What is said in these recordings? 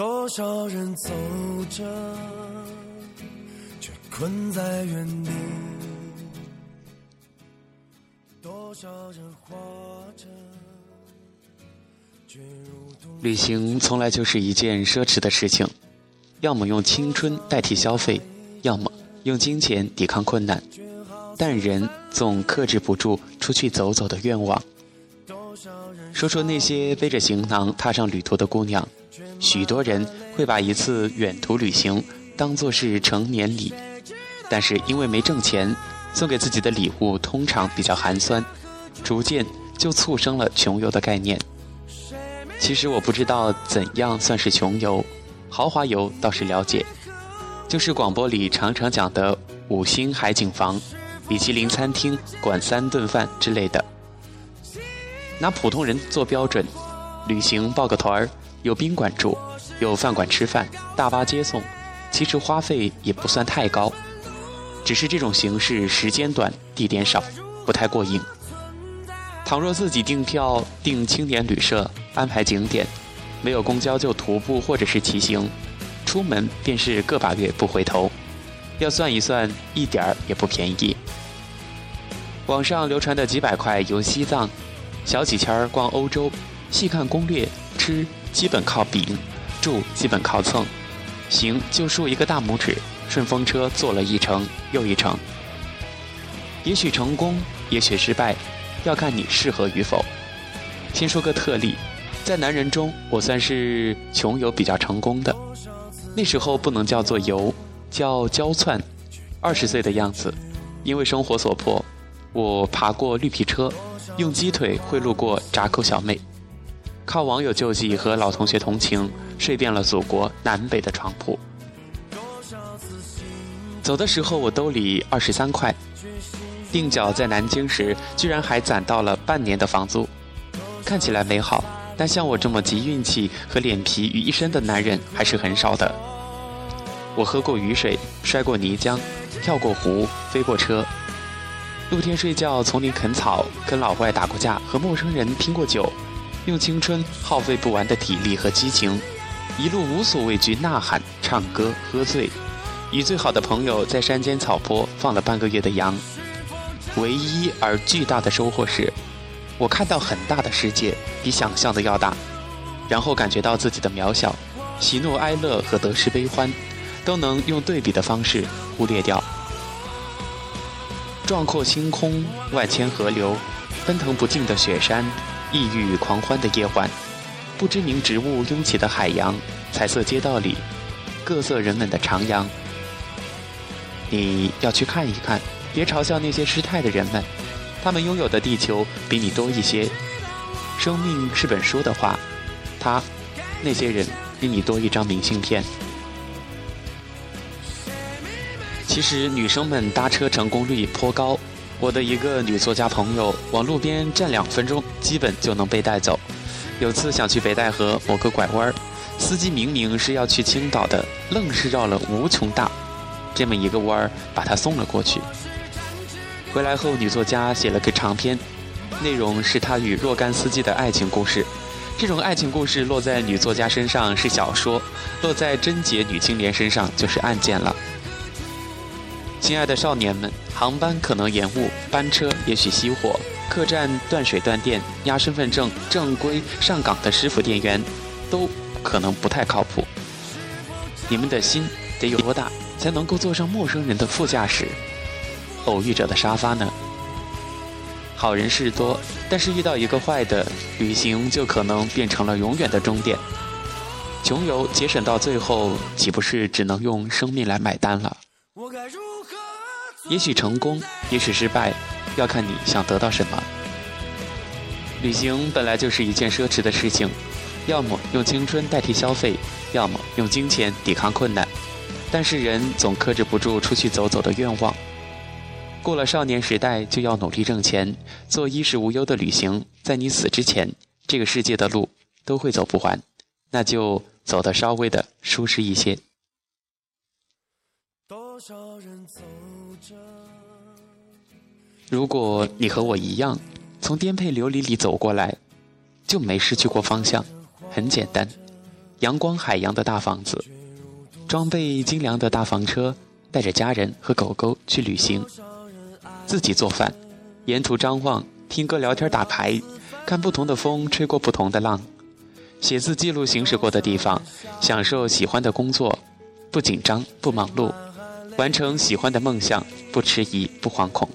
多少人走着，却困在原地；多少人活着，旅行从来就是一件奢侈的事情，要么用青春代替消费，要么用金钱抵抗困难。但人总克制不住出去走走的愿望。说说那些背着行囊踏上旅途的姑娘，许多人会把一次远途旅行当作是成年礼，但是因为没挣钱，送给自己的礼物通常比较寒酸，逐渐就促生了穷游的概念。其实我不知道怎样算是穷游，豪华游倒是了解，就是广播里常常讲的五星海景房。米其林餐厅管三顿饭之类的，拿普通人做标准，旅行报个团儿，有宾馆住，有饭馆吃饭，大巴接送，其实花费也不算太高，只是这种形式时间短，地点少，不太过瘾。倘若自己订票订青年旅社，安排景点，没有公交就徒步或者是骑行，出门便是个把月不回头，要算一算，一点儿也不便宜。网上流传的几百块游西藏，小几千儿逛欧洲，细看攻略，吃基本靠饼，住基本靠蹭，行就竖一个大拇指，顺风车坐了一程又一程。也许成功，也许失败，要看你适合与否。先说个特例，在男人中，我算是穷游比较成功的。那时候不能叫做游，叫娇窜。二十岁的样子，因为生活所迫。我爬过绿皮车，用鸡腿贿赂过闸口小妹，靠网友救济和老同学同情，睡遍了祖国南北的床铺。走的时候我兜里二十三块，定脚在南京时，居然还攒到了半年的房租。看起来美好，但像我这么集运气和脸皮于一身的男人还是很少的。我喝过雨水，摔过泥浆，跳过湖，飞过车。露天睡觉，丛林啃草，跟老外打过架，和陌生人拼过酒，用青春耗费不完的体力和激情，一路无所畏惧，呐喊、唱歌、喝醉，与最好的朋友在山间草坡放了半个月的羊。唯一而巨大的收获是，我看到很大的世界，比想象的要大，然后感觉到自己的渺小，喜怒哀乐和得失悲欢，都能用对比的方式忽略掉。壮阔星空，万千河流，奔腾不尽的雪山，异域狂欢的夜晚，不知名植物拥挤的海洋，彩色街道里，各色人们的徜徉。你要去看一看，别嘲笑那些失态的人们，他们拥有的地球比你多一些。生命是本书的话，他，那些人比你多一张明信片。其实女生们搭车成功率颇高，我的一个女作家朋友往路边站两分钟，基本就能被带走。有次想去北戴河某个拐弯，司机明明是要去青岛的，愣是绕了无穷大这么一个弯儿，把她送了过去。回来后，女作家写了个长篇，内容是她与若干司机的爱情故事。这种爱情故事落在女作家身上是小说，落在贞洁女青年身上就是案件了。亲爱的少年们，航班可能延误，班车也许熄火，客栈断水断电，压身份证正规上岗的师傅店员，都可能不太靠谱。你们的心得有多大，才能够坐上陌生人的副驾驶？偶遇者的沙发呢？好人事多，但是遇到一个坏的，旅行就可能变成了永远的终点。穷游节省到最后，岂不是只能用生命来买单了？也许成功，也许失败，要看你想得到什么。旅行本来就是一件奢侈的事情，要么用青春代替消费，要么用金钱抵抗困难。但是人总克制不住出去走走的愿望。过了少年时代，就要努力挣钱，做衣食无忧的旅行。在你死之前，这个世界的路都会走不完，那就走得稍微的舒适一些。如果你和我一样，从颠沛流离里走过来，就没失去过方向。很简单，阳光海洋的大房子，装备精良的大房车，带着家人和狗狗去旅行，自己做饭，沿途张望，听歌、聊天、打牌，看不同的风吹过不同的浪，写字记录行驶过的地方，享受喜欢的工作，不紧张不忙碌，完成喜欢的梦想，不迟疑不惶恐。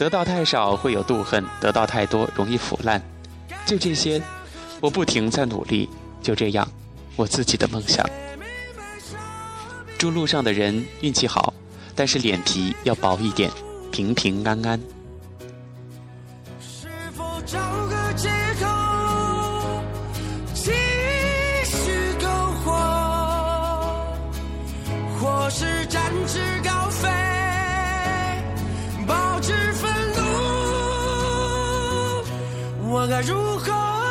得到太少会有妒恨，得到太多容易腐烂。就这些，我不停在努力。就这样，我自己的梦想。祝路上的人运气好，但是脸皮要薄一点，平平安安。如何？